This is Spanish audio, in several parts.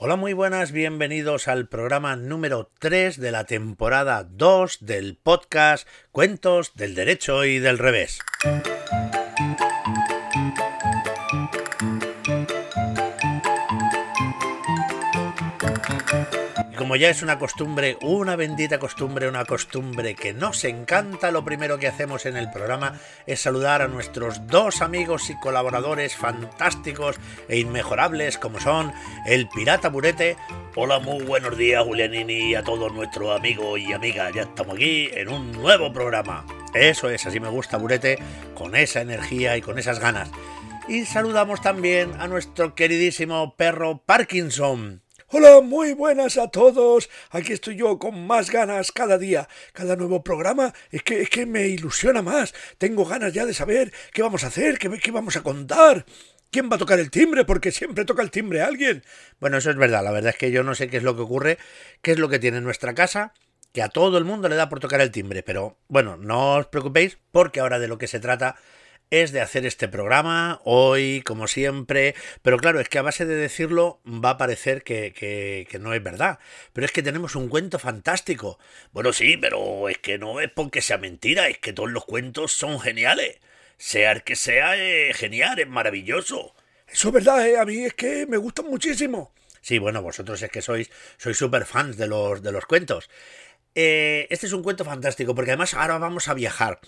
Hola, muy buenas, bienvenidos al programa número 3 de la temporada 2 del podcast Cuentos del Derecho y del Revés. Como ya es una costumbre, una bendita costumbre, una costumbre que nos encanta, lo primero que hacemos en el programa es saludar a nuestros dos amigos y colaboradores fantásticos e inmejorables como son el Pirata Burete. Hola, muy buenos días Julianini y a todos nuestros amigos y amigas. Ya estamos aquí en un nuevo programa. Eso es, así me gusta Burete, con esa energía y con esas ganas. Y saludamos también a nuestro queridísimo perro Parkinson. Hola, muy buenas a todos. Aquí estoy yo con más ganas cada día. Cada nuevo programa es que, es que me ilusiona más. Tengo ganas ya de saber qué vamos a hacer, qué, vamos a contar. ¿Quién va a tocar el timbre? Porque siempre toca el timbre alguien. Bueno, eso es verdad. La verdad es que yo no sé qué es lo que ocurre, qué es lo que tiene en nuestra casa, que a todo el mundo le da por tocar el timbre. Pero bueno, no os preocupéis, porque ahora de lo que se trata es de hacer este programa hoy, como siempre, pero claro, es que a base de decirlo va a parecer que, no es verdad. Pero es que tenemos un cuento fantástico. Bueno, sí, pero es que no es porque sea mentira, es que todos los cuentos son geniales. Sea el que sea, es genial, es maravilloso. Eso es verdad, ¿eh? a mí es que me gustan muchísimo. Sí, bueno, vosotros es que sois, sois super fans de los, de los cuentos. Eh, este es un cuento fantástico, porque además ahora vamos a viajar.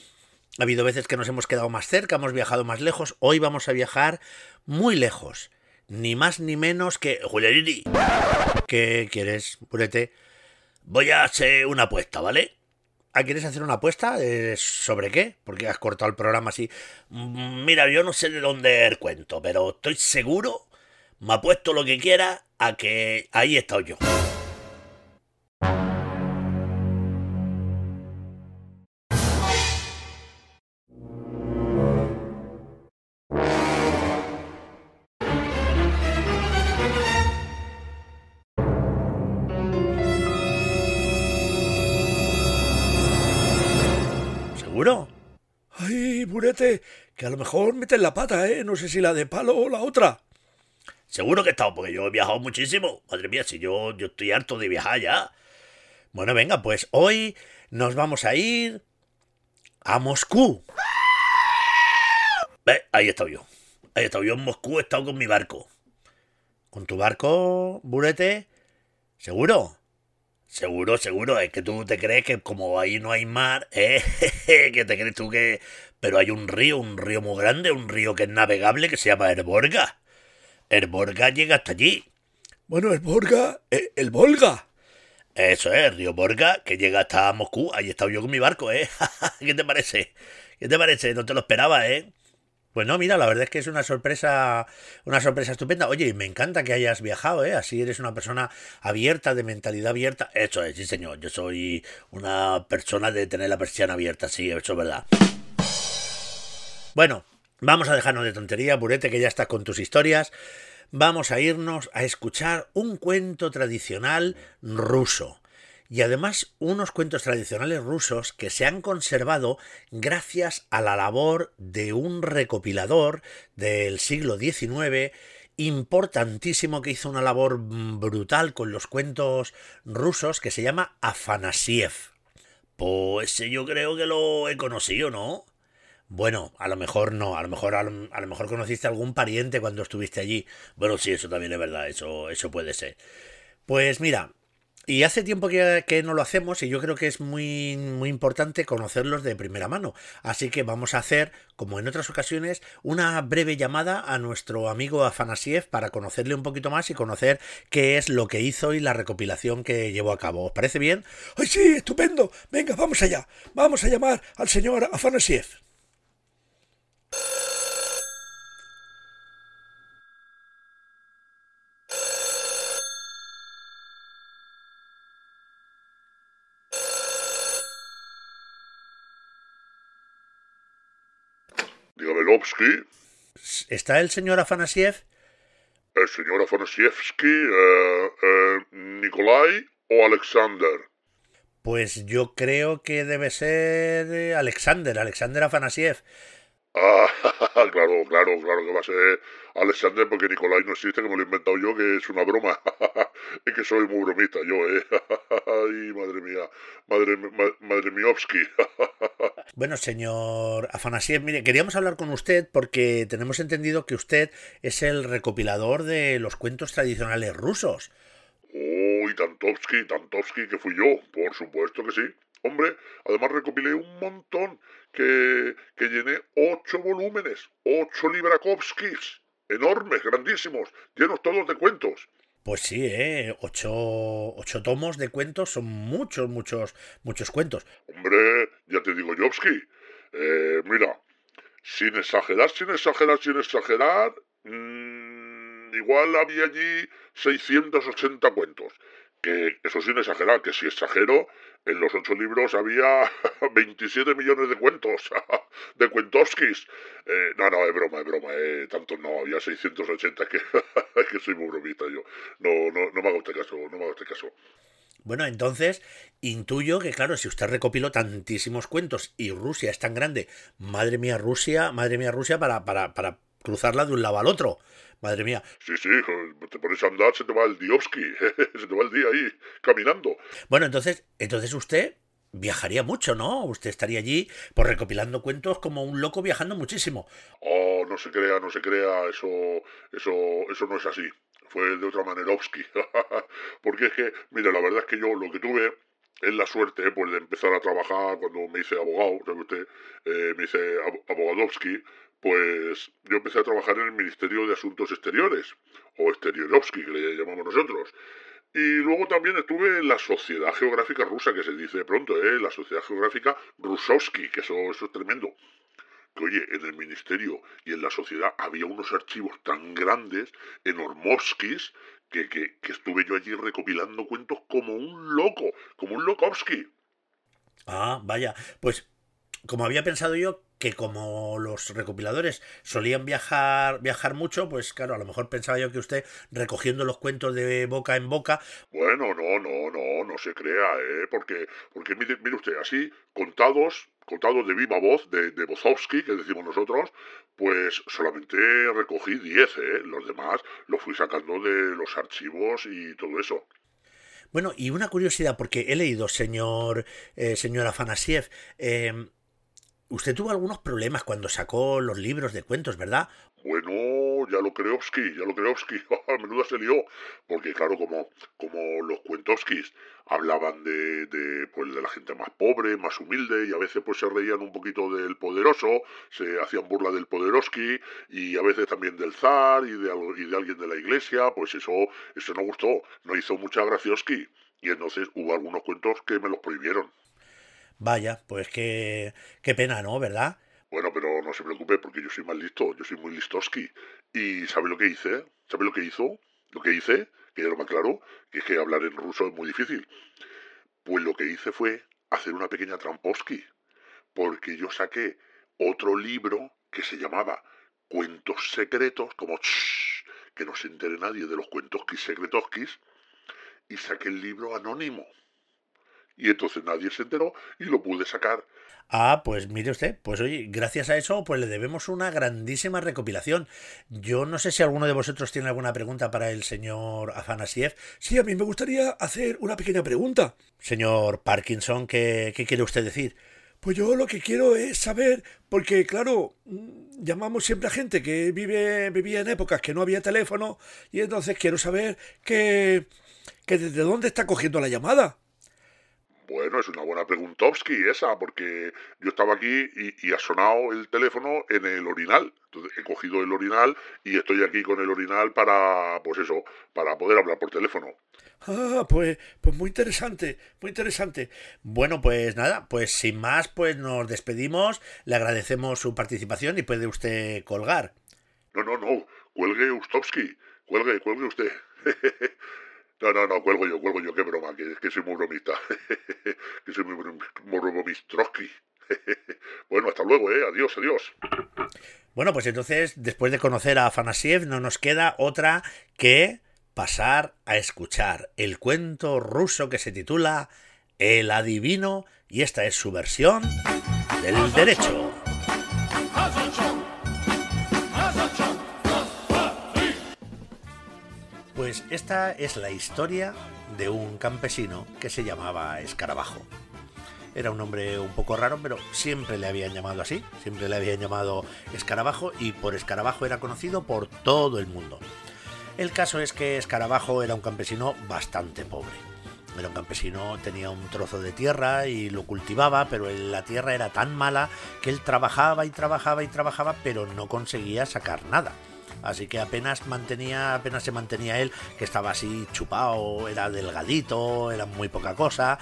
Ha habido veces que nos hemos quedado más cerca, hemos viajado más lejos. Hoy vamos a viajar muy lejos. Ni más ni menos que. ¿Qué quieres, Purete? Voy a hacer una apuesta, ¿vale? ¿Ah, ¿Quieres hacer una apuesta? ¿Sobre qué? Porque has cortado el programa así. Mm, mira, yo no sé de dónde el cuento, pero estoy seguro, me apuesto lo que quiera, a que ahí he estado yo. Que a lo mejor metes la pata, ¿eh? No sé si la de palo o la otra. Seguro que he estado, porque yo he viajado muchísimo. Madre mía, si yo, yo estoy harto de viajar ya. Bueno, venga, pues hoy nos vamos a ir a Moscú. Ahí he estado yo. Ahí he estado yo en Moscú, he estado con mi barco. ¿Con tu barco, burete? ¿Seguro? Seguro, seguro, es que tú te crees que como ahí no hay mar, ¿eh? que te crees tú que... Pero hay un río, un río muy grande, un río que es navegable que se llama Erborga. Erborga llega hasta allí. Bueno, Erborga, eh, el Volga. Eso es, el río Borga, que llega hasta Moscú. Ahí he estado yo con mi barco, ¿eh? ¿Qué te parece? ¿Qué te parece? No te lo esperaba, ¿eh? Pues no, mira, la verdad es que es una sorpresa, una sorpresa estupenda. Oye, me encanta que hayas viajado, ¿eh? Así eres una persona abierta, de mentalidad abierta. Eso es, sí, señor. Yo soy una persona de tener la persiana abierta, sí, eso es verdad. Bueno, vamos a dejarnos de tontería, Burete, que ya estás con tus historias. Vamos a irnos a escuchar un cuento tradicional ruso y además unos cuentos tradicionales rusos que se han conservado gracias a la labor de un recopilador del siglo XIX importantísimo que hizo una labor brutal con los cuentos rusos que se llama Afanasiev. Pues yo creo que lo he conocido, ¿no? Bueno, a lo mejor no, a lo mejor a lo, mejor conociste algún pariente cuando estuviste allí. Bueno, sí, eso también es verdad, eso, eso puede ser. Pues mira, y hace tiempo que, no lo hacemos y yo creo que es muy, muy importante conocerlos de primera mano. Así que vamos a hacer, como en otras ocasiones, una breve llamada a nuestro amigo Afanasiev para conocerle un poquito más y conocer qué es lo que hizo y la recopilación que llevó a cabo. ¿Os parece bien? ¡Ay, sí! ¡Estupendo! Venga, vamos allá. Vamos a llamar al señor Afanasiev. ¿Está el señor Afanasiev? El señor Afanasievsky, eh, eh, Nikolai o Alexander. Pues yo creo que debe ser eh, Alexander, Alexander Afanasiev. Ah, claro, claro, claro que va a ser Alexander porque Nicolai no existe, que me lo he inventado yo, que es una broma. es que soy muy bromista yo, ¿eh? Ay, madre mía, madre, madre miovsky. bueno, señor Afanasiev, mire, queríamos hablar con usted porque tenemos entendido que usted es el recopilador de los cuentos tradicionales rusos. Oh, y Tantovsky, Tantovsky, que fui yo, por supuesto que sí. Hombre, además recopilé un montón que, que llené ocho volúmenes, ocho Librakovskis, enormes, grandísimos, llenos todos de cuentos. Pues sí, ¿eh? Ocho, ocho tomos de cuentos son muchos, muchos, muchos cuentos. Hombre, ya te digo, Jovsky, eh, mira, sin exagerar, sin exagerar, sin exagerar, mmm, igual había allí 680 cuentos que eso sin exagerar, que si exagero, en los ocho libros había 27 millones de cuentos, de cuentoskis. Eh, no, no, es broma, es broma, eh, tanto no, había 680, que, que soy muy bromista yo. No, no, no me hago este caso, no me hago este caso. Bueno, entonces intuyo que, claro, si usted recopiló tantísimos cuentos y Rusia es tan grande, madre mía Rusia, madre mía Rusia, para, para cruzarla de un lado al otro. Madre mía. Sí, sí, te pones a andar, se te va el Diovsky, se te va el día ahí caminando. Bueno, entonces, entonces usted viajaría mucho, ¿no? Usted estaría allí por pues, recopilando cuentos como un loco viajando muchísimo. Oh, no se crea, no se crea, eso, eso, eso no es así. Fue de otra manera Porque es que, mira, la verdad es que yo lo que tuve es la suerte pues, de empezar a trabajar cuando me hice abogado, ¿sabe usted? Eh, me hice abogadovsky, pues yo empecé a trabajar en el Ministerio de Asuntos Exteriores, o Exteriorovsky, que le llamamos nosotros. Y luego también estuve en la Sociedad Geográfica Rusa, que se dice pronto, ¿eh? la Sociedad Geográfica Rusovsky, que eso, eso es tremendo. Que oye, en el ministerio y en la sociedad había unos archivos tan grandes, enormovskis, que, que, que estuve yo allí recopilando cuentos como un loco, como un Lokovsky. Ah, vaya, pues como había pensado yo que como los recopiladores solían viajar viajar mucho, pues claro, a lo mejor pensaba yo que usted recogiendo los cuentos de boca en boca. Bueno, no, no, no, no se crea, ¿eh? Porque, porque mire, usted, así, contados, contados de viva voz, de, de Bozowski, que decimos nosotros, pues solamente recogí 10, ¿eh? Los demás los fui sacando de los archivos y todo eso. Bueno, y una curiosidad, porque he leído, señor, eh, señor Afanasiev, eh, Usted tuvo algunos problemas cuando sacó los libros de cuentos, ¿verdad? Bueno, ya lo Kreovsky, ya lo Kreovsky, a menudo se lió, porque claro, como, como los cuentovskis hablaban de, de, pues, de la gente más pobre, más humilde, y a veces pues se reían un poquito del poderoso, se hacían burla del poderoski, y a veces también del zar y de, y de alguien de la iglesia, pues eso, eso no gustó, no hizo mucha gracioski, y entonces hubo algunos cuentos que me los prohibieron. Vaya, pues qué, qué pena, ¿no? ¿Verdad? Bueno, pero no se preocupe porque yo soy más listo, yo soy muy listoski. ¿Y sabe lo que hice? ¿Sabe lo que hizo? Lo que hice, que ya lo más claro, que es que hablar en ruso es muy difícil. Pues lo que hice fue hacer una pequeña tramposki, porque yo saqué otro libro que se llamaba Cuentos Secretos, como que no se entere nadie de los cuentos secretoskis, y saqué el libro anónimo y entonces nadie se enteró y lo pude sacar. Ah, pues mire usted, pues oye, gracias a eso pues le debemos una grandísima recopilación. Yo no sé si alguno de vosotros tiene alguna pregunta para el señor Afanasiev. Sí, a mí me gustaría hacer una pequeña pregunta. Señor Parkinson, ¿qué, qué quiere usted decir? Pues yo lo que quiero es saber, porque claro, llamamos siempre a gente que vive, vivía en épocas que no había teléfono, y entonces quiero saber que, que desde dónde está cogiendo la llamada. Bueno, es una buena preguntovsky esa, porque yo estaba aquí y, ha sonado el teléfono en el orinal. Entonces he cogido el orinal y estoy aquí con el orinal para, pues eso, para poder hablar por teléfono. Ah, pues, pues muy interesante, muy interesante. Bueno, pues nada, pues sin más, pues nos despedimos, le agradecemos su participación y puede usted colgar. No, no, no, cuelgue Ustovsky, cuelgue, cuelgue usted. No, no, no, cuelgo yo, cuelgo yo, qué broma, que, que soy muy bromista. que soy muy, bromistrosky. bueno, hasta luego, ¿eh? Adiós, adiós. Bueno, pues entonces, después de conocer a Afanasiev, no nos queda otra que pasar a escuchar el cuento ruso que se titula El adivino, y esta es su versión del derecho. Pues esta es la historia de un campesino que se llamaba Escarabajo. Era un hombre un poco raro, pero siempre le habían llamado así, siempre le habían llamado Escarabajo y por Escarabajo era conocido por todo el mundo. El caso es que Escarabajo era un campesino bastante pobre. Era un campesino, tenía un trozo de tierra y lo cultivaba, pero la tierra era tan mala que él trabajaba y trabajaba y trabajaba, pero no conseguía sacar nada así que apenas mantenía, apenas se mantenía él, que estaba así chupado, era delgadito, era muy poca cosa.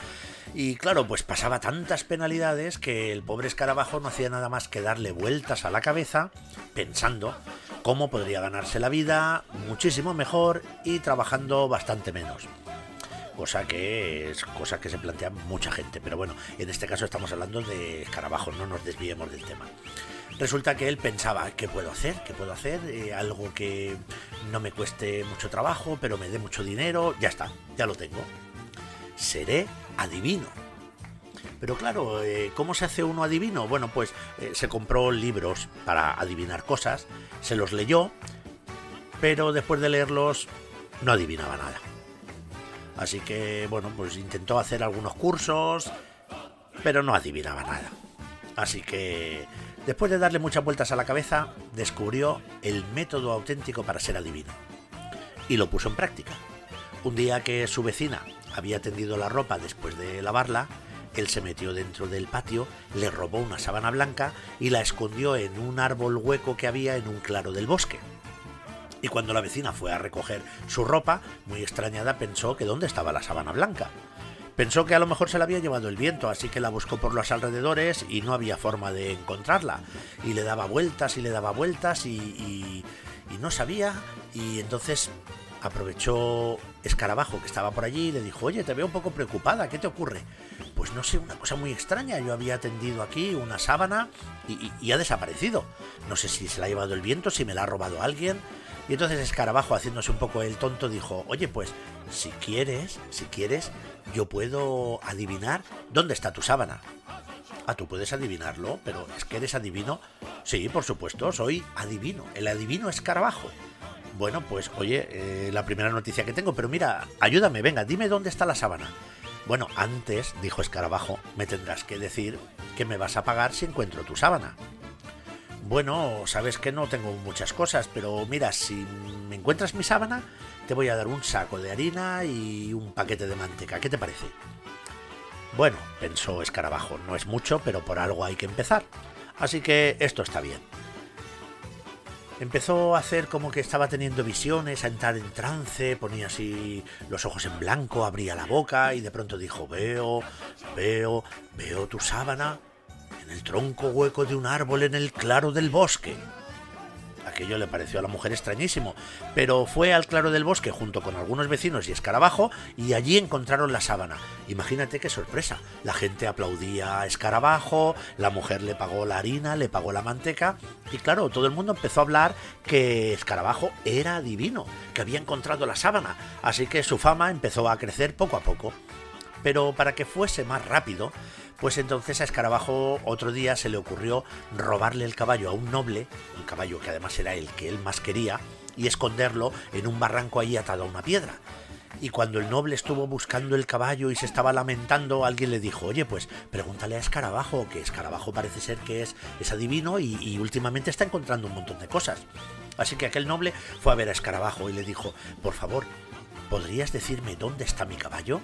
Y claro, pues pasaba tantas penalidades que el pobre escarabajo no hacía nada más que darle vueltas a la cabeza pensando cómo podría ganarse la vida muchísimo mejor y trabajando bastante menos cosa que es cosa que se plantea mucha gente. Pero bueno, en este caso estamos hablando de escarabajos, no nos desviemos del tema. Resulta que él pensaba, ¿qué puedo hacer? ¿Qué puedo hacer? Eh, algo que no me cueste mucho trabajo, pero me dé mucho dinero. Ya está, ya lo tengo. Seré adivino. Pero claro, eh, ¿cómo se hace uno adivino? Bueno, pues eh, se compró libros para adivinar cosas, se los leyó, pero después de leerlos no adivinaba nada. Así que, bueno, pues intentó hacer algunos cursos, pero no adivinaba nada. Así que Después de darle muchas vueltas a la cabeza, descubrió el método auténtico para ser adivino. Y lo puso en práctica. Un día que su vecina había tendido la ropa después de lavarla, él se metió dentro del patio, le robó una sábana blanca y la escondió en un árbol hueco que había en un claro del bosque. Y cuando la vecina fue a recoger su ropa, muy extrañada pensó que dónde estaba la sábana blanca. Pensó que a lo mejor se la había llevado el viento, así que la buscó por los alrededores y no había forma de encontrarla. Y le daba vueltas y le daba vueltas y, no sabía. Y entonces aprovechó Escarabajo que estaba por allí y le dijo, oye, te veo un poco preocupada, ¿qué te ocurre? Pues no sé, una cosa muy extraña, yo había tendido aquí una sábana y, y, ha desaparecido. No sé si se la ha llevado el viento, si me la ha robado alguien. Y entonces Escarabajo, haciéndose un poco el tonto, dijo, oye, pues si quieres, si quieres, yo puedo adivinar dónde está tu sábana. Ah, tú puedes adivinarlo, pero es que eres adivino. Sí, por supuesto, soy adivino. El adivino Escarabajo. Bueno, pues oye, eh, la primera noticia que tengo, pero mira, ayúdame, venga, dime dónde está la sábana. Bueno, antes, dijo Escarabajo, me tendrás que decir que me vas a pagar si encuentro tu sábana. Bueno, sabes que no tengo muchas cosas, pero mira, si me encuentras mi sábana, te voy a dar un saco de harina y un paquete de manteca. ¿Qué te parece? Bueno, pensó Escarabajo, no es mucho, pero por algo hay que empezar. Así que esto está bien. Empezó a hacer como que estaba teniendo visiones, a entrar en trance, ponía así los ojos en blanco, abría la boca y de pronto dijo, veo, veo, veo tu sábana el tronco hueco de un árbol en el claro del bosque. Aquello le pareció a la mujer extrañísimo, pero fue al claro del bosque junto con algunos vecinos y escarabajo y allí encontraron la sábana. Imagínate qué sorpresa. La gente aplaudía a escarabajo, la mujer le pagó la harina, le pagó la manteca y claro, todo el mundo empezó a hablar que escarabajo era divino, que había encontrado la sábana, así que su fama empezó a crecer poco a poco. Pero para que fuese más rápido, pues entonces a Escarabajo otro día se le ocurrió robarle el caballo a un noble, un caballo que además era el que él más quería, y esconderlo en un barranco ahí atado a una piedra. Y cuando el noble estuvo buscando el caballo y se estaba lamentando, alguien le dijo, oye, pues pregúntale a Escarabajo, que Escarabajo parece ser que es, es adivino y, y últimamente está encontrando un montón de cosas. Así que aquel noble fue a ver a Escarabajo y le dijo, por favor, ¿podrías decirme dónde está mi caballo?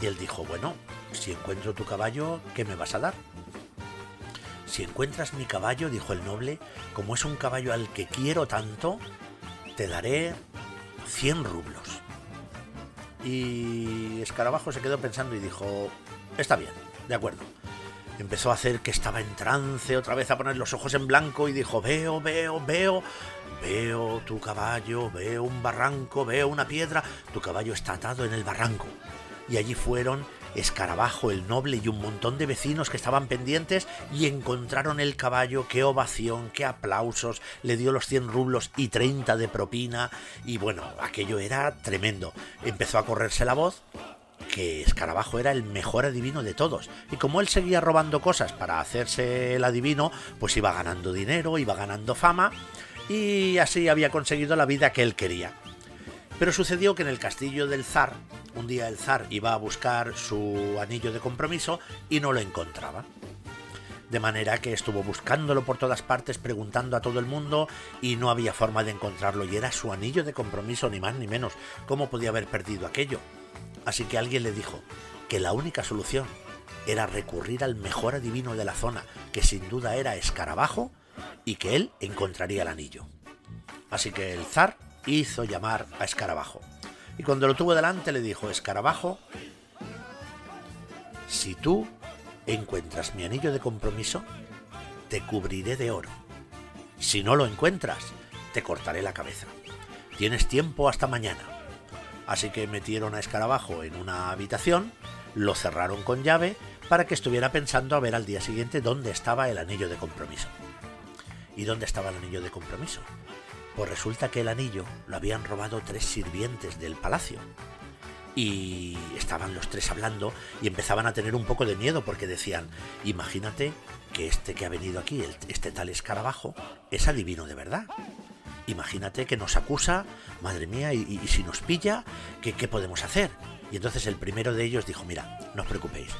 Y él dijo, bueno, si encuentro tu caballo, ¿qué me vas a dar? Si encuentras mi caballo, dijo el noble, como es un caballo al que quiero tanto, te daré 100 rublos. Y Escarabajo se quedó pensando y dijo, está bien, de acuerdo. Empezó a hacer que estaba en trance, otra vez a poner los ojos en blanco y dijo, veo, veo, veo, veo tu caballo, veo un barranco, veo una piedra, tu caballo está atado en el barranco y allí fueron Escarabajo el noble y un montón de vecinos que estaban pendientes y encontraron el caballo, qué ovación, qué aplausos, le dio los 100 rublos y 30 de propina y bueno, aquello era tremendo. Empezó a correrse la voz que Escarabajo era el mejor adivino de todos. Y como él seguía robando cosas para hacerse el adivino, pues iba ganando dinero, iba ganando fama y así había conseguido la vida que él quería. Pero sucedió que en el castillo del zar, un día el zar iba a buscar su anillo de compromiso y no lo encontraba. De manera que estuvo buscándolo por todas partes, preguntando a todo el mundo y no había forma de encontrarlo. Y era su anillo de compromiso, ni más ni menos. ¿Cómo podía haber perdido aquello? Así que alguien le dijo que la única solución era recurrir al mejor adivino de la zona, que sin duda era Escarabajo, y que él encontraría el anillo. Así que el zar hizo llamar a Escarabajo. Y cuando lo tuvo delante le dijo, Escarabajo, si tú encuentras mi anillo de compromiso, te cubriré de oro. Si no lo encuentras, te cortaré la cabeza. Tienes tiempo hasta mañana. Así que metieron a Escarabajo en una habitación, lo cerraron con llave para que estuviera pensando a ver al día siguiente dónde estaba el anillo de compromiso. ¿Y dónde estaba el anillo de compromiso? Pues resulta que el anillo lo habían robado tres sirvientes del palacio. Y estaban los tres hablando y empezaban a tener un poco de miedo porque decían, imagínate que este que ha venido aquí, este tal escarabajo, es adivino de verdad. Imagínate que nos acusa, madre mía, y, si nos pilla, ¿qué, ¿qué podemos hacer? Y entonces el primero de ellos dijo, mira, no os preocupéis,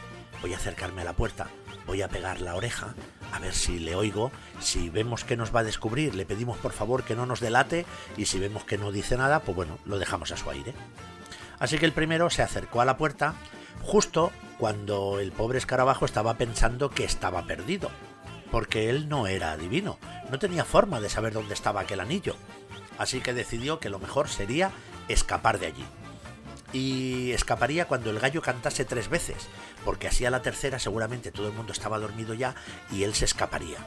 voy a acercarme a la puerta, voy a pegar la oreja, a ver si le oigo, si vemos que nos va a descubrir, le pedimos por favor que no nos delate y si vemos que no dice nada, pues bueno, lo dejamos a su aire. Así que el primero se acercó a la puerta justo cuando el pobre escarabajo estaba pensando que estaba perdido, porque él no era adivino, no tenía forma de saber dónde estaba aquel anillo, así que decidió que lo mejor sería escapar de allí. Y escaparía cuando el gallo cantase tres veces, porque así a la tercera seguramente todo el mundo estaba dormido ya y él se escaparía.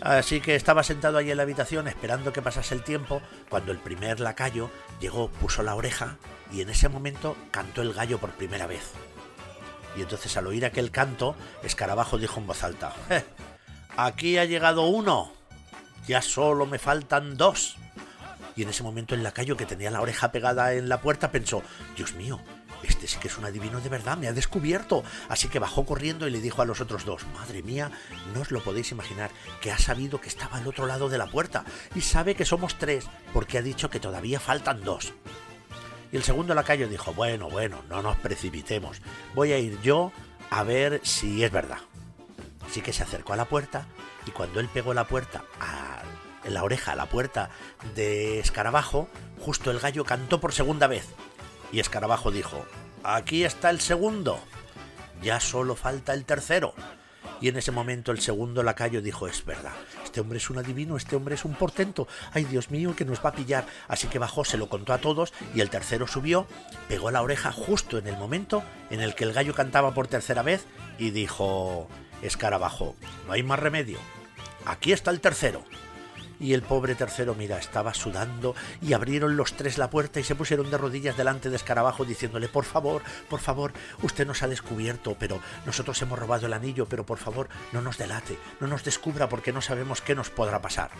Así que estaba sentado allí en la habitación esperando que pasase el tiempo, cuando el primer lacayo llegó, puso la oreja y en ese momento cantó el gallo por primera vez. Y entonces al oír aquel canto, Escarabajo dijo en voz alta, Aquí ha llegado uno, ya solo me faltan dos. Y en ese momento el lacayo que tenía la oreja pegada en la puerta pensó, Dios mío, este sí que es un adivino de verdad, me ha descubierto. Así que bajó corriendo y le dijo a los otros dos, Madre mía, no os lo podéis imaginar, que ha sabido que estaba al otro lado de la puerta y sabe que somos tres, porque ha dicho que todavía faltan dos. Y el segundo lacayo dijo, bueno, bueno, no nos precipitemos, voy a ir yo a ver si es verdad. Así que se acercó a la puerta y cuando él pegó la puerta a la oreja a la puerta de Escarabajo, justo el gallo cantó por segunda vez. Y Escarabajo dijo, aquí está el segundo, ya solo falta el tercero. Y en ese momento el segundo lacayo dijo, es verdad, este hombre es un adivino, este hombre es un portento, ay Dios mío, que nos va a pillar. Así que bajó, se lo contó a todos y el tercero subió, pegó la oreja justo en el momento en el que el gallo cantaba por tercera vez y dijo, escarabajo, no hay más remedio, aquí está el tercero. Y el pobre tercero, mira, estaba sudando y abrieron los tres la puerta y se pusieron de rodillas delante de Escarabajo diciéndole, por favor, por favor, usted nos ha descubierto, pero nosotros hemos robado el anillo, pero por favor, no nos delate, no nos descubra porque no sabemos qué nos podrá pasar.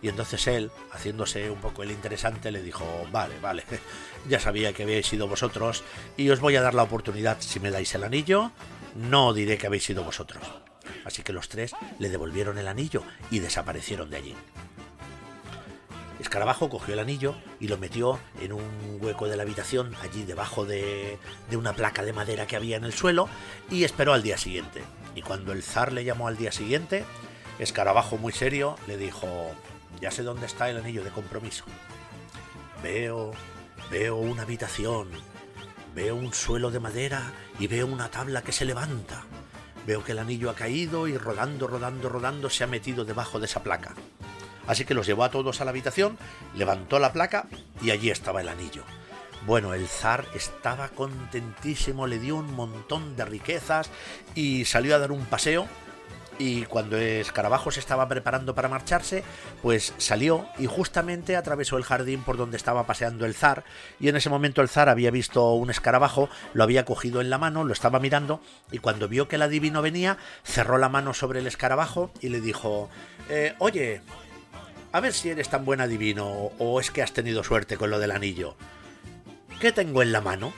Y entonces él, haciéndose un poco el interesante, le dijo, vale, vale, ya sabía que habéis sido vosotros y os voy a dar la oportunidad, si me dais el anillo, no diré que habéis sido vosotros. Así que los tres le devolvieron el anillo y desaparecieron de allí. Escarabajo cogió el anillo y lo metió en un hueco de la habitación, allí debajo de, una placa de madera que había en el suelo, y esperó al día siguiente. Y cuando el zar le llamó al día siguiente, Escarabajo muy serio le dijo, ya sé dónde está el anillo de compromiso. Veo, veo una habitación, veo un suelo de madera y veo una tabla que se levanta. Veo que el anillo ha caído y rodando, rodando, rodando se ha metido debajo de esa placa. Así que los llevó a todos a la habitación, levantó la placa y allí estaba el anillo. Bueno, el zar estaba contentísimo, le dio un montón de riquezas y salió a dar un paseo y cuando Escarabajo se estaba preparando para marcharse, pues salió y justamente atravesó el jardín por donde estaba paseando el zar y en ese momento el zar había visto un escarabajo, lo había cogido en la mano, lo estaba mirando y cuando vio que el adivino venía, cerró la mano sobre el escarabajo y le dijo, eh, oye, a ver si eres tan buen adivino o es que has tenido suerte con lo del anillo. ¿Qué tengo en la mano?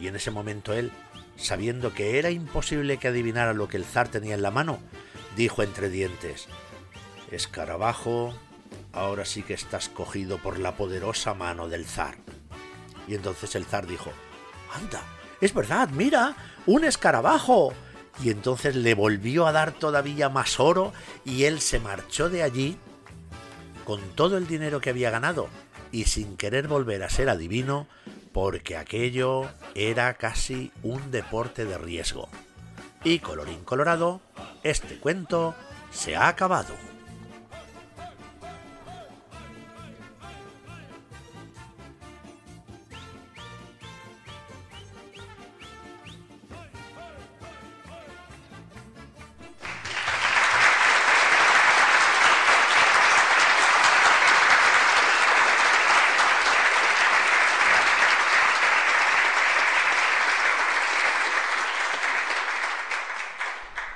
Y en ese momento él sabiendo que era imposible que adivinara lo que el zar tenía en la mano, dijo entre dientes, Escarabajo, ahora sí que estás cogido por la poderosa mano del zar. Y entonces el zar dijo, anda, es verdad, mira, un escarabajo. Y entonces le volvió a dar todavía más oro y él se marchó de allí con todo el dinero que había ganado y sin querer volver a ser adivino porque aquello era casi un deporte de riesgo. Y colorín colorado, este cuento se ha acabado.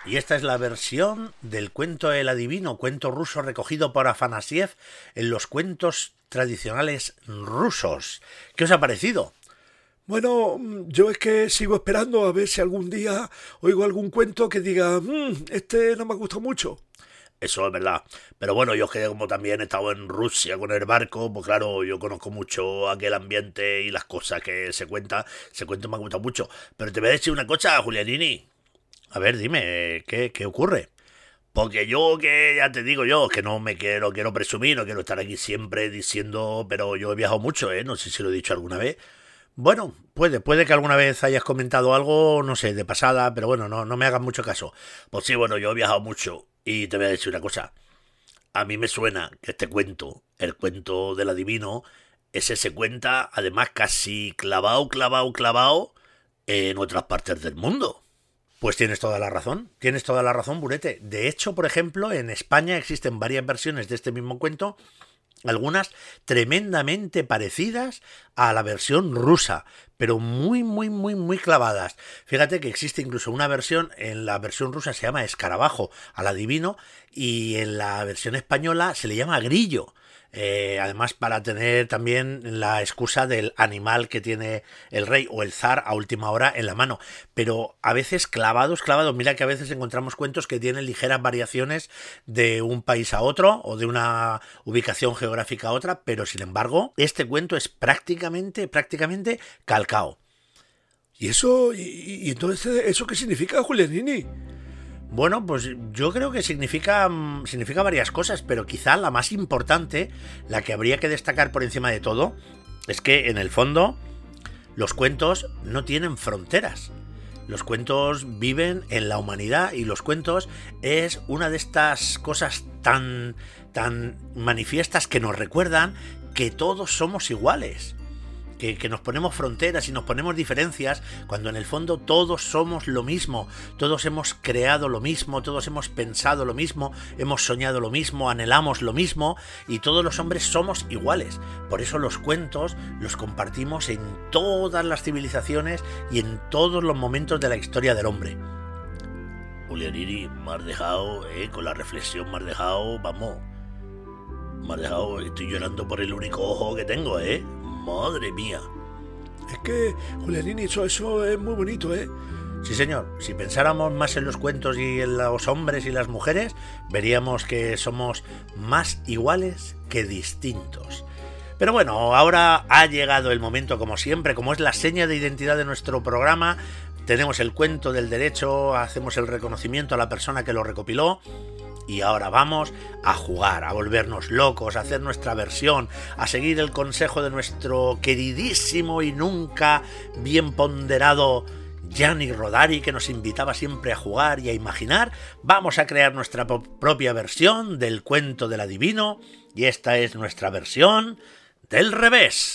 Y esta es la versión del cuento El Adivino, cuento ruso recogido por Afanasiev en los cuentos tradicionales rusos. ¿Qué os ha parecido? Bueno, yo es que sigo esperando a ver si algún día oigo algún cuento que diga, mmm, este no me gusta mucho. Eso es verdad. Pero bueno, yo que como también he estado en Rusia con el barco, pues claro, yo conozco mucho aquel ambiente y las cosas que se cuentan. Se cuentan me ha gustado mucho. Pero te voy a decir una cosa, Julianini. A ver, dime, ¿qué, qué ocurre? Porque yo que ya te digo yo, que no me quiero, quiero presumir, no quiero estar aquí siempre diciendo, pero yo he viajado mucho, ¿eh? No sé si lo he dicho alguna vez. Bueno, puede, puede que alguna vez hayas comentado algo, no sé, de pasada, pero bueno, no, no me hagas mucho caso. Pues sí, bueno, yo he viajado mucho y te voy a decir una cosa. A mí me suena que este cuento, el cuento del adivino, ese se cuenta además casi clavado, clavado, clavado en otras partes del mundo. Pues tienes toda la razón, tienes toda la razón, Burete. De hecho, por ejemplo, en España existen varias versiones de este mismo cuento, algunas tremendamente parecidas a la versión rusa, pero muy, muy, muy, muy clavadas. Fíjate que existe incluso una versión, en la versión rusa se llama escarabajo, al adivino, y en la versión española se le llama grillo. Eh, además para tener también la excusa del animal que tiene el rey o el zar a última hora en la mano. Pero a veces clavados, clavados, mira que a veces encontramos cuentos que tienen ligeras variaciones de un país a otro o de una ubicación geográfica a otra, pero sin embargo este cuento es prácticamente, prácticamente calcao. ¿Y eso, y, entonces eso qué significa, Julianini? Bueno, pues yo creo que significa, mm, significa varias cosas, pero quizá la más importante, la que habría que destacar por encima de todo, es que en el fondo los cuentos no tienen fronteras. Los cuentos viven en la humanidad y los cuentos es una de estas cosas tan tan manifiestas que nos recuerdan que todos somos iguales que, nos ponemos fronteras y nos ponemos diferencias, cuando en el fondo todos somos lo mismo, todos hemos creado lo mismo, todos hemos pensado lo mismo, hemos soñado lo mismo, anhelamos lo mismo y todos los hombres somos iguales. Por eso los cuentos los compartimos en todas las civilizaciones y en todos los momentos de la historia del hombre. Julianiri, me has dejado, eh, con la reflexión me dejado, vamos, me dejado, estoy llorando por el único ojo que tengo, ¿eh? Madre mía. Es que, Julianini, eso, eso es muy bonito, ¿eh? Sí, señor. Si pensáramos más en los cuentos y en los hombres y las mujeres, veríamos que somos más iguales que distintos. Pero bueno, ahora ha llegado el momento, como siempre, como es la seña de identidad de nuestro programa. Tenemos el cuento del derecho, hacemos el reconocimiento a la persona que lo recopiló y ahora vamos a jugar, a volvernos locos, a hacer nuestra versión, a seguir el consejo de nuestro queridísimo y nunca bien ponderado Gianni Rodari, que nos invitaba siempre a jugar y a imaginar. Vamos a crear nuestra propia versión del cuento del adivino, y esta es nuestra versión del revés.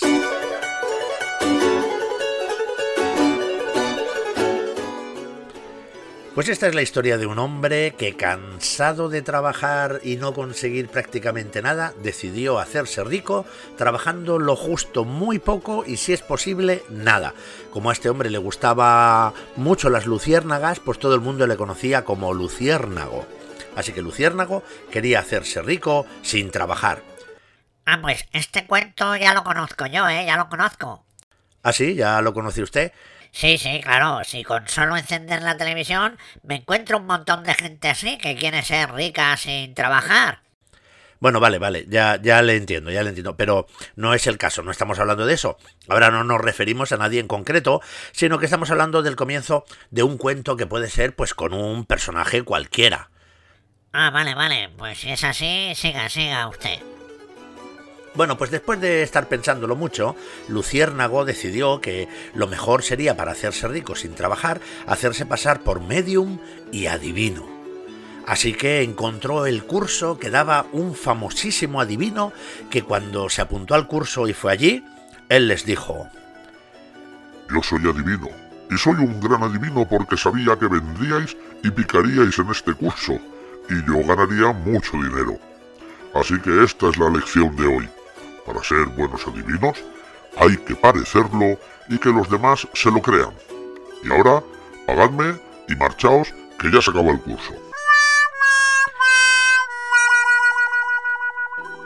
Pues esta es la historia de un hombre que cansado de trabajar y no conseguir prácticamente nada, decidió hacerse rico trabajando lo justo muy poco y si es posible nada. Como a este hombre le gustaba mucho las luciérnagas, pues todo el mundo le conocía como luciérnago. Así que Luciérnago quería hacerse rico sin trabajar. Ah, pues este cuento ya lo conozco yo, ¿eh? Ya lo conozco. ¿Ah, sí? ¿Ya lo conoce usted? Sí, sí, claro. Si con solo encender la televisión me encuentro un montón de gente así que quiere ser rica sin trabajar. Bueno, vale, vale, ya, ya le entiendo, ya le entiendo, pero no es el caso, no estamos hablando de eso. Ahora no nos referimos a nadie en concreto, sino que estamos hablando del comienzo de un cuento que puede ser pues con un personaje cualquiera. Ah, vale, vale. Pues si es así, siga, siga usted. Bueno, pues después de estar pensándolo mucho, Luciérnago decidió que lo mejor sería para hacerse rico sin trabajar, hacerse pasar por medium y adivino. Así que encontró el curso que daba un famosísimo adivino que cuando se apuntó al curso y fue allí, él les dijo, Yo soy adivino, y soy un gran adivino porque sabía que vendríais y picaríais en este curso, y yo ganaría mucho dinero. Así que esta es la lección de hoy. Para ser buenos adivinos, hay que parecerlo y que los demás se lo crean. Y ahora, pagadme y marchaos, que ya se acaba el curso.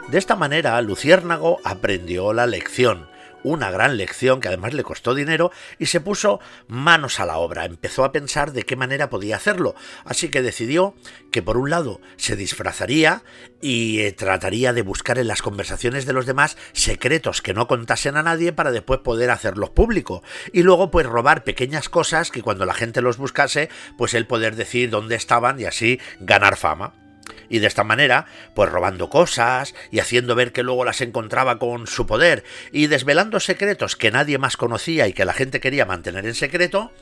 De esta manera, Luciérnago aprendió la lección, una gran lección que además le costó dinero y se puso manos a la obra, empezó a pensar de qué manera podía hacerlo, así que decidió que por un lado se disfrazaría y eh, trataría de buscar en las conversaciones de los demás secretos que no contasen a nadie para después poder hacerlos público. Y luego pues robar pequeñas cosas que cuando la gente los buscase pues él poder decir dónde estaban y así ganar fama. Y de esta manera, pues robando cosas y haciendo ver que luego las encontraba con su poder y desvelando secretos que nadie más conocía y que la gente quería mantener en secreto,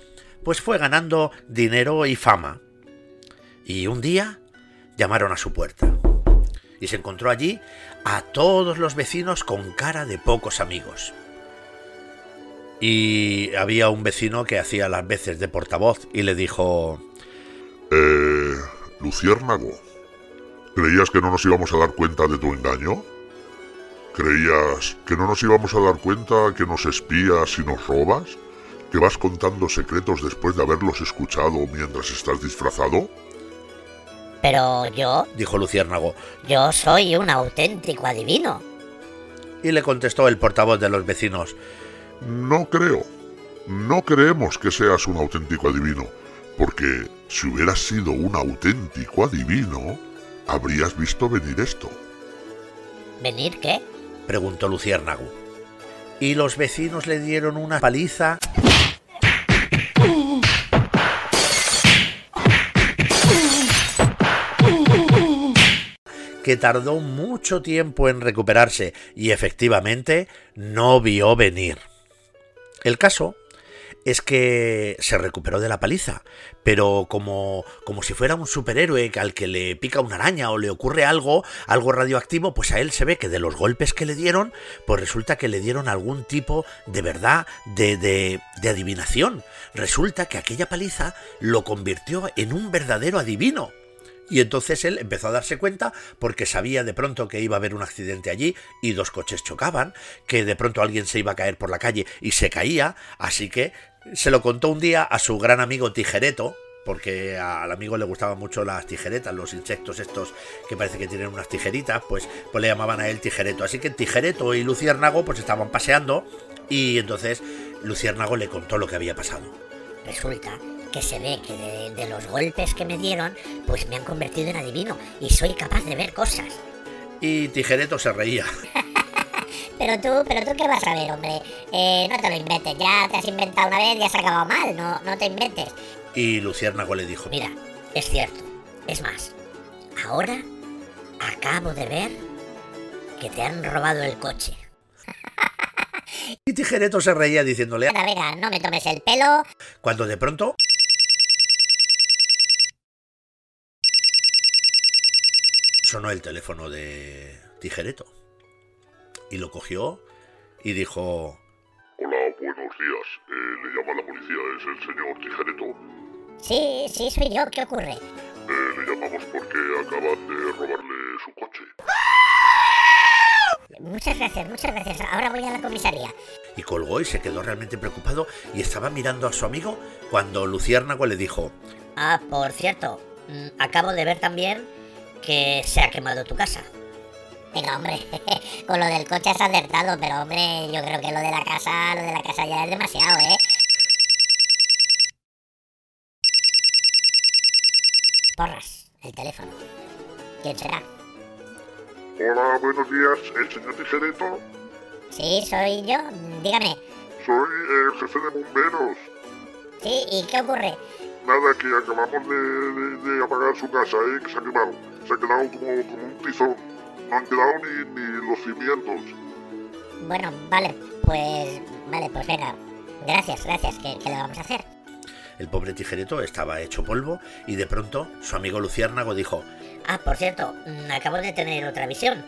pues fue ganando dinero y fama. Y un día llamaron a su puerta y se encontró allí a todos los vecinos con cara de pocos amigos. Y había un vecino que hacía las veces de portavoz y le dijo... Eh... Luciérnago. ¿Creías que no nos íbamos a dar cuenta de tu engaño? ¿Creías que no nos íbamos a dar cuenta que nos espías y nos robas? ¿Que vas contando secretos después de haberlos escuchado mientras estás disfrazado? Pero yo, dijo Luciérnago, yo soy un auténtico adivino. y le contestó el portavoz de los vecinos. No creo. No creemos que seas un auténtico adivino, porque si hubieras sido un auténtico adivino, habrías visto venir esto. ¿Venir qué? preguntó Luciérnago. Y los vecinos le dieron una paliza que tardó mucho tiempo en recuperarse y efectivamente no vio venir. El caso es que se recuperó de la paliza, pero como, como si fuera un superhéroe al que le pica una araña o le ocurre algo, algo radioactivo, pues a él se ve que de los golpes que le dieron, pues resulta que le dieron algún tipo de verdad, de, de, de adivinación. Resulta que aquella paliza lo convirtió en un verdadero adivino. Y entonces él empezó a darse cuenta porque sabía de pronto que iba a haber un accidente allí y dos coches chocaban, que de pronto alguien se iba a caer por la calle y se caía, así que se lo contó un día a su gran amigo Tijereto, porque al amigo le gustaban mucho las tijeretas, los insectos estos que parece que tienen unas tijeritas, pues, pues le llamaban a él Tijereto. Así que Tijereto y Luciérnago pues estaban paseando y entonces Luciérnago le contó lo que había pasado. Resulta que se ve que de, de los golpes que me dieron, pues me han convertido en adivino y soy capaz de ver cosas. Y Tijereto se reía. Pero tú, pero tú qué vas a ver, hombre. Eh, no te lo inventes, ya te has inventado una vez y has acabado mal, no, no te inventes. Y Luciérnago le dijo, Mira, es cierto. Es más, ahora acabo de ver que te han robado el coche. y Tijereto se reía diciéndole, Venga, venga, no me tomes el pelo. cuando de pronto sonó el teléfono de Tijereto. Y lo cogió y dijo, Hola, buenos días. Eh, le llama la policía, es el señor Tijereto. Sí, sí, soy yo, ¿qué ocurre? Eh, le llamamos porque acaban de robarle su coche. Muchas gracias, muchas gracias. Ahora voy a la comisaría. y colgó y se quedó realmente preocupado y estaba mirando a su amigo cuando Luciérnago le dijo, Ah, por cierto, mm, acabo de ver también que se ha quemado tu casa. Venga, hombre, con lo del coche has acertado, pero hombre, yo creo que lo de la casa, lo de la casa ya es demasiado, ¿eh? Porras, el teléfono. ¿Quién será? Hola, buenos días, ¿el señor Tijereto? Sí, soy yo. Dígame. Soy el jefe de bomberos. Sí, ¿y qué ocurre? Nada, que acabamos de, de- de apagar su casa, ¿eh? Que se ha quemado. Se ha quedado como, como un tizón. No han quedado ni, ni los cimientos. Bueno, vale, pues... Vale, pues venga. Gracias, gracias. ¿Qué, qué le vamos a hacer? El pobre tijereto estaba hecho polvo y de pronto su amigo Luciérnago dijo, Ah, por cierto, mm, acabo de tener otra visión.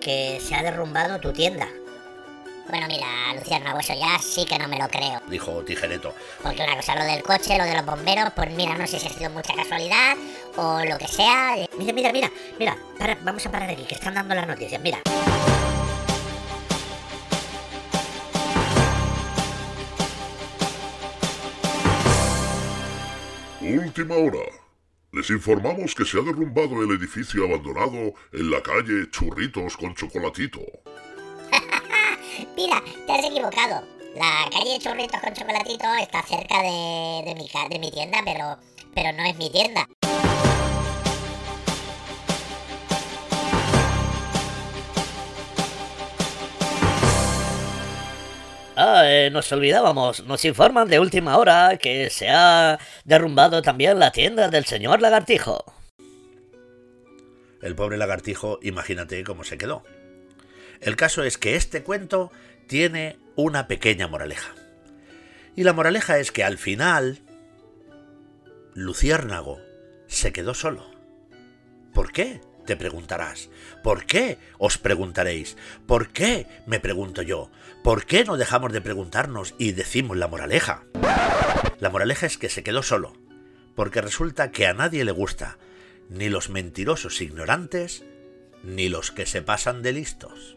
Que se ha derrumbado tu tienda. Bueno, mira, Luciano, eso ya sí que no me lo creo. dijo tijereto, Porque una cosa, lo del coche, lo de los bomberos, pues mira, no sé si ha sido mucha casualidad o lo que sea. Mira, mira, mira, mira, para, vamos a parar aquí, que están dando las noticias, mira. Última hora. Les informamos que se ha derrumbado el edificio abandonado en la calle Churritos con Chocolatito. Mira, te has equivocado. La calle Churritos con Chocolatito está cerca de, de, mi, ca- de mi tienda, pero, pero no es mi tienda. Ah, eh, nos olvidábamos. Nos informan de última hora que se ha derrumbado también la tienda del señor Lagartijo. El pobre lagartijo, imagínate cómo se quedó. El caso es que este cuento tiene una pequeña moraleja. Y la moraleja es que al final, Luciérnago se quedó solo. ¿Por qué? Te preguntarás. ¿Por qué? Os preguntaréis. ¿Por qué? Me pregunto yo. ¿Por qué no dejamos de preguntarnos y decimos la moraleja? La moraleja es que se quedó solo, porque resulta que a nadie le gusta ni los mentirosos ignorantes, ni los que se pasan de listos.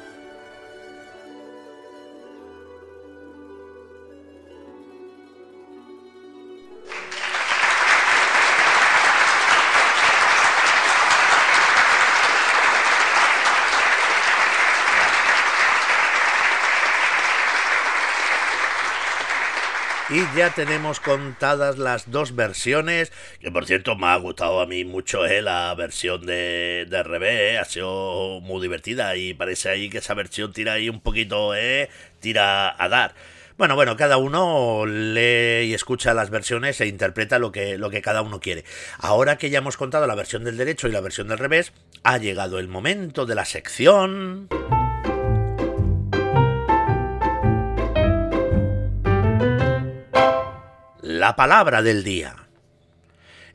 Y ya tenemos contadas las dos versiones, que por cierto me ha gustado a mí mucho eh, la versión de, de revés, eh, ha sido muy divertida y parece ahí que esa versión tira ahí un poquito, eh, tira a dar. Bueno, bueno, cada uno lee y escucha las versiones e interpreta lo que, lo que cada uno quiere. Ahora que ya hemos contado la versión del derecho y la versión del revés, ha llegado el momento de la sección... La palabra del día.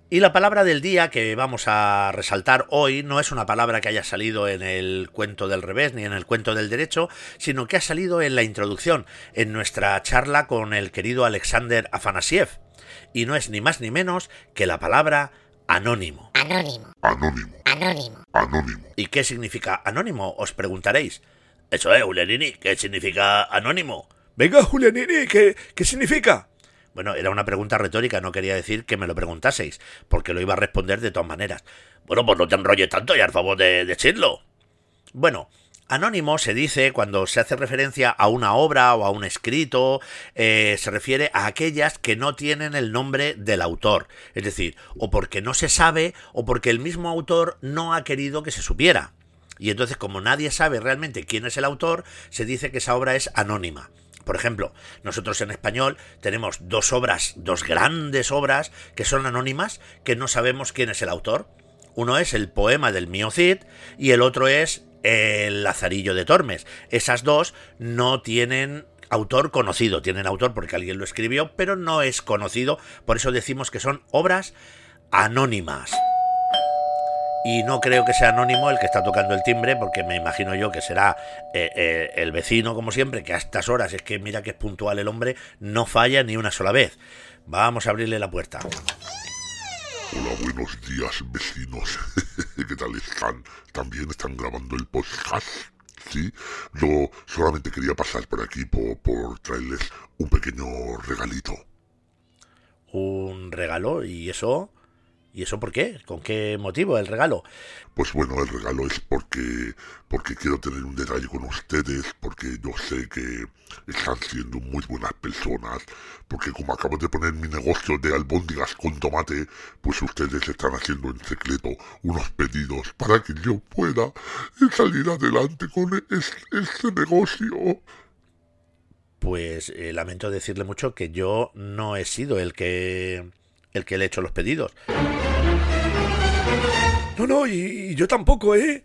Y la palabra del día que vamos a resaltar hoy no es una palabra que haya salido en el cuento del revés ni en el cuento del derecho, sino que ha salido en la introducción, en nuestra charla con el querido Alexander Afanasiev. Y no es ni más ni menos que la palabra anónimo. Anónimo, Anónimo, anónimo. anónimo. ¿Y qué significa anónimo? Os preguntaréis. Eso es, Ulenini, ¿qué significa anónimo? Venga, Julianini, ¿qué, qué significa? Bueno, era una pregunta retórica, no quería decir que me lo preguntaseis, porque lo iba a responder de todas maneras. Bueno, pues no te enrolles tanto y al favor de decirlo. Bueno, anónimo se dice cuando se hace referencia a una obra o a un escrito, eh, se refiere a aquellas que no tienen el nombre del autor. Es decir, o porque no se sabe o porque el mismo autor no ha querido que se supiera. Y entonces, como nadie sabe realmente quién es el autor, se dice que esa obra es anónima. Por ejemplo, nosotros en español tenemos dos obras, dos grandes obras que son anónimas, que no sabemos quién es el autor. Uno es el poema del mío Cid y el otro es el Lazarillo de Tormes. Esas dos no tienen autor conocido, tienen autor porque alguien lo escribió, pero no es conocido, por eso decimos que son obras anónimas. Y no creo que sea anónimo el que está tocando el timbre, porque me imagino yo que será eh, eh, el vecino, como siempre, que a estas horas, es que mira que es puntual el hombre, no falla ni una sola vez. Vamos a abrirle la puerta. Hola, buenos días, vecinos. ¿Qué tal están? ¿También están grabando el podcast? Sí, yo solamente quería pasar por aquí por, por traerles un pequeño regalito. Un regalo, y eso. ¿Y eso por qué? ¿Con qué motivo el regalo? Pues bueno, el regalo es porque, porque quiero tener un detalle con ustedes, porque yo sé que están siendo muy buenas personas, porque como acabo de poner mi negocio de albóndigas con tomate, pues ustedes están haciendo en secreto unos pedidos para que yo pueda salir adelante con este, negocio. Pues eh, lamento decirle mucho que yo no he sido el que el que le ha hecho los pedidos. No, no, y, yo tampoco, ¿eh?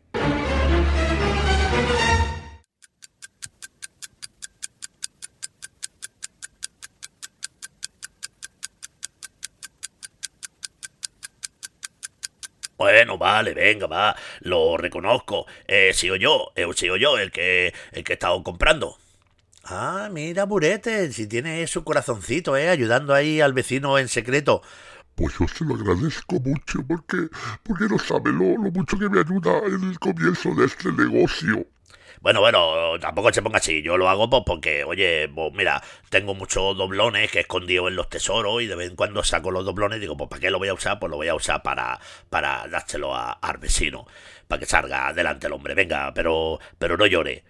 Bueno, vale, venga, va, lo reconozco. He sido yo, he sido yo el que, el que he estado comprando. Ah, mira, Burete, si tiene su corazoncito, ¿eh? Ayudando ahí al vecino en secreto. Pues yo se lo agradezco mucho porque, porque no sabe lo, mucho que me ayuda en el comienzo de este negocio. Bueno, bueno, tampoco se ponga así. Yo lo hago pues porque, oye, pues mira, tengo muchos doblones que he escondido en los tesoros y de vez en cuando saco los doblones y digo, pues ¿para qué lo voy a usar? Pues lo voy a usar para, para dárselo a, al vecino, para que salga adelante el hombre. Venga, pero, pero no llore.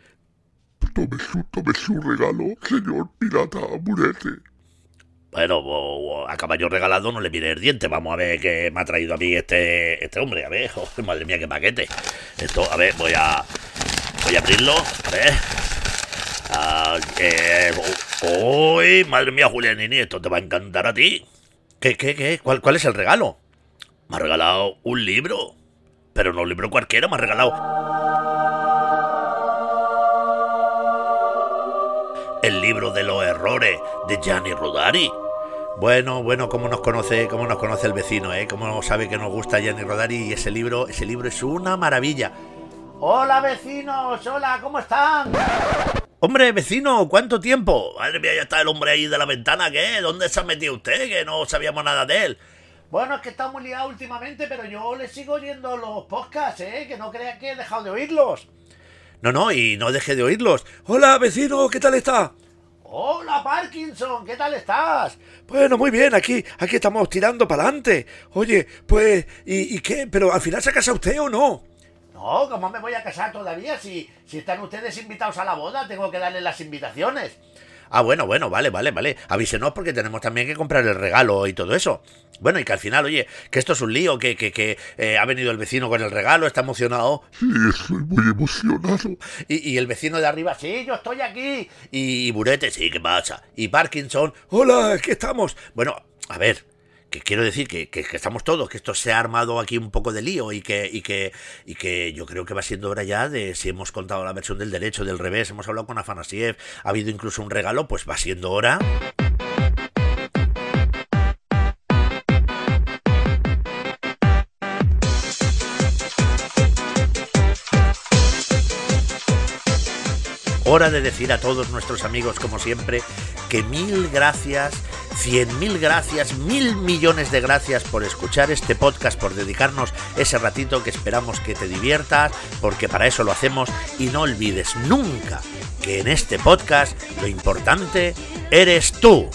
Tome su, tome su regalo, señor pirata Murete. Bueno, a caballo regalado no le mire el diente. Vamos a ver qué me ha traído a mí este, este hombre. A ver, madre mía, qué paquete. Esto, a ver, voy a. Voy a abrirlo. A ver. Ah, eh, madre mía, Julianini, esto te va a encantar a ti. ¿Qué, qué, qué? ¿Cuál, ¿Cuál es el regalo? Me ha regalado un libro. Pero no un libro cualquiera, me ha regalado el libro de los errores de Gianni Rodari. Bueno, bueno, cómo nos conoce, cómo nos conoce el vecino, ¿eh? Cómo sabe que nos gusta Gianni Rodari y ese libro, ese libro es una maravilla. Hola vecinos, hola, ¿cómo están? Hombre, vecino, ¿cuánto tiempo? Madre mía, ya está el hombre ahí de la ventana, ¿qué? ¿Dónde se ha metido usted? Que no sabíamos nada de él. Bueno, es que está muy liado últimamente, pero yo le sigo oyendo los podcasts, ¿eh? Que no crean que he dejado de oírlos. No, no, y no deje de oírlos. Hola, vecino, ¿qué tal está? Hola, Parkinson, ¿qué tal estás? Bueno, muy bien, aquí, aquí estamos tirando para adelante. Oye, pues, ¿y, qué? ¿Pero al final se casa usted o no? No, ¿cómo me voy a casar todavía? Si, si están ustedes invitados a la boda, tengo que darles las invitaciones. Ah, bueno, bueno, vale, vale, vale. Avísenos porque tenemos también que comprar el regalo y todo eso. Bueno, y que al final, oye, que esto es un lío, que, que, que eh, ha venido el vecino con el regalo, está emocionado. Sí, estoy muy emocionado. Y, el vecino de arriba, sí, yo estoy aquí. Y, Burete, sí, ¿qué pasa? Y Parkinson, hola, aquí estamos. Bueno, a ver, que quiero decir que, que, estamos todos, que esto se ha armado aquí un poco de lío y que, y que, y que yo creo que va siendo hora ya de si hemos contado la versión del derecho, del revés, hemos hablado con Afanasiev, ha habido incluso un regalo, pues va siendo hora. Hora de decir a todos nuestros amigos, como siempre, que mil gracias, cien mil gracias, mil millones de gracias por escuchar este podcast, por dedicarnos ese ratito que esperamos que te diviertas, porque para eso lo hacemos y no olvides nunca que en este podcast lo importante eres tú.